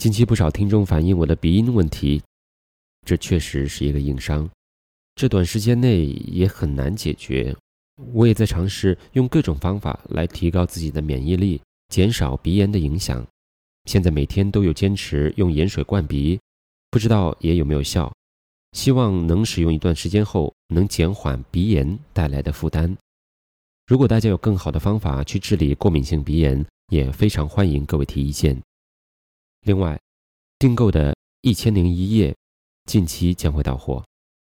近期不少听众反映我的鼻音问题，这确实是一个硬伤，这短时间内也很难解决。我也在尝试用各种方法来提高自己的免疫力，减少鼻炎的影响。现在每天都有坚持用盐水灌鼻，不知道也有没有效。希望能使用一段时间后，能减缓鼻炎带来的负担。如果大家有更好的方法去治理过敏性鼻炎，也非常欢迎各位提意见。另外，订购的《一千零一夜》近期将会到货，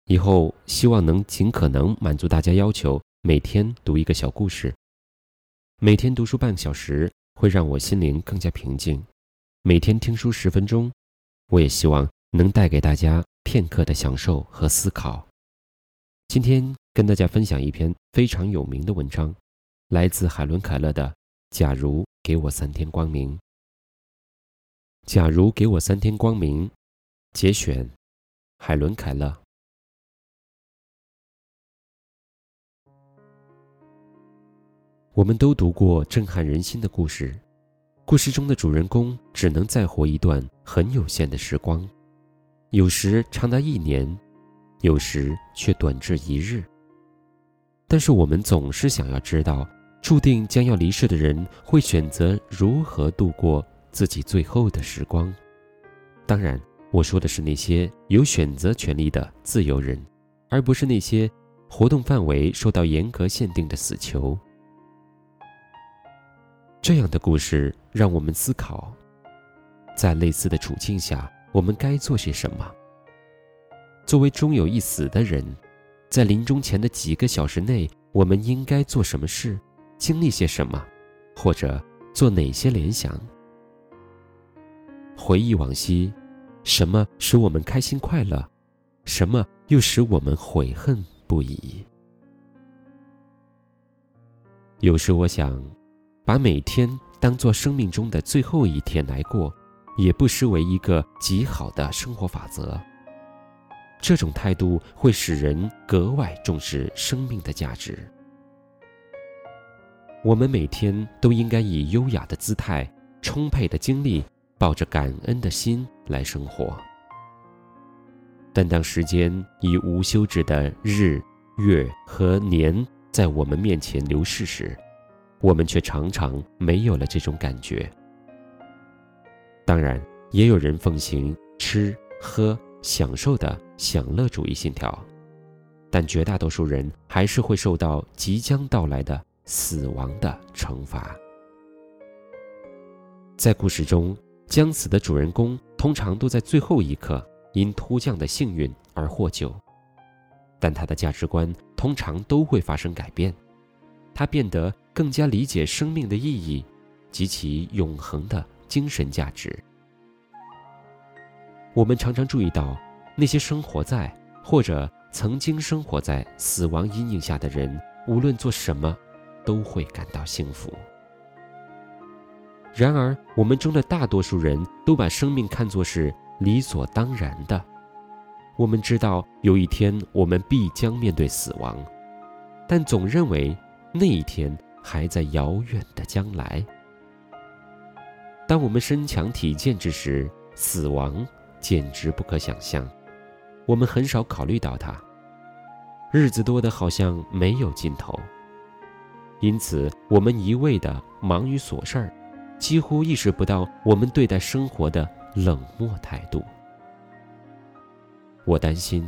以后希望能尽可能满足大家要求，每天读一个小故事。每天读书半小时会让我心灵更加平静，每天听书十分钟，我也希望能带给大家片刻的享受和思考。今天跟大家分享一篇非常有名的文章，来自海伦·凯勒的《假如给我三天光明》。假如给我三天光明，节选，海伦·凯勒。我们都读过震撼人心的故事，故事中的主人公只能再活一段很有限的时光，有时长达一年，有时却短至一日。但是我们总是想要知道，注定将要离世的人会选择如何度过。自己最后的时光，当然，我说的是那些有选择权利的自由人，而不是那些活动范围受到严格限定的死囚。这样的故事让我们思考，在类似的处境下，我们该做些什么？作为终有一死的人，在临终前的几个小时内，我们应该做什么事，经历些什么，或者做哪些联想？回忆往昔，什么使我们开心快乐？什么又使我们悔恨不已？有时我想，把每天当做生命中的最后一天来过，也不失为一个极好的生活法则。这种态度会使人格外重视生命的价值。我们每天都应该以优雅的姿态、充沛的精力。抱着感恩的心来生活，但当时间以无休止的日、月和年在我们面前流逝时，我们却常常没有了这种感觉。当然，也有人奉行吃喝享受的享乐主义信条，但绝大多数人还是会受到即将到来的死亡的惩罚。在故事中。将死的主人公通常都在最后一刻因突降的幸运而获救，但他的价值观通常都会发生改变，他变得更加理解生命的意义及其永恒的精神价值。我们常常注意到，那些生活在或者曾经生活在死亡阴影下的人，无论做什么，都会感到幸福。然而，我们中的大多数人都把生命看作是理所当然的。我们知道有一天我们必将面对死亡，但总认为那一天还在遥远的将来。当我们身强体健之时，死亡简直不可想象。我们很少考虑到它。日子多得好像没有尽头，因此我们一味的忙于琐事儿。几乎意识不到我们对待生活的冷漠态度。我担心，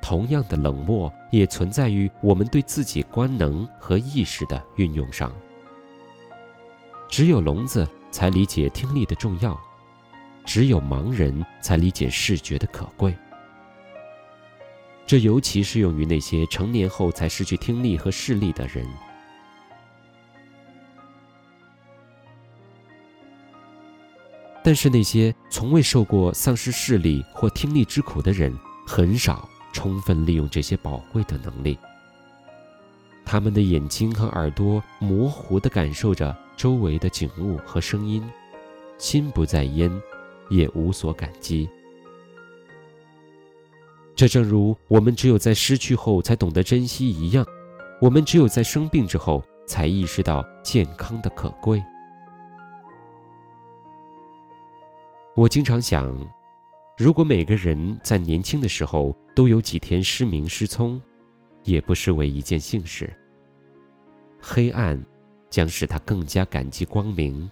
同样的冷漠也存在于我们对自己官能和意识的运用上。只有聋子才理解听力的重要，只有盲人才理解视觉的可贵。这尤其适用于那些成年后才失去听力和视力的人。但是那些从未受过丧失视力或听力之苦的人，很少充分利用这些宝贵的能力。他们的眼睛和耳朵模糊地感受着周围的景物和声音，心不在焉，也无所感激。这正如我们只有在失去后才懂得珍惜一样，我们只有在生病之后才意识到健康的可贵。我经常想，如果每个人在年轻的时候都有几天失明失聪，也不失为一件幸事。黑暗将使他更加感激光明，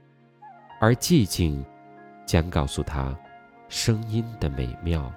而寂静将告诉他声音的美妙。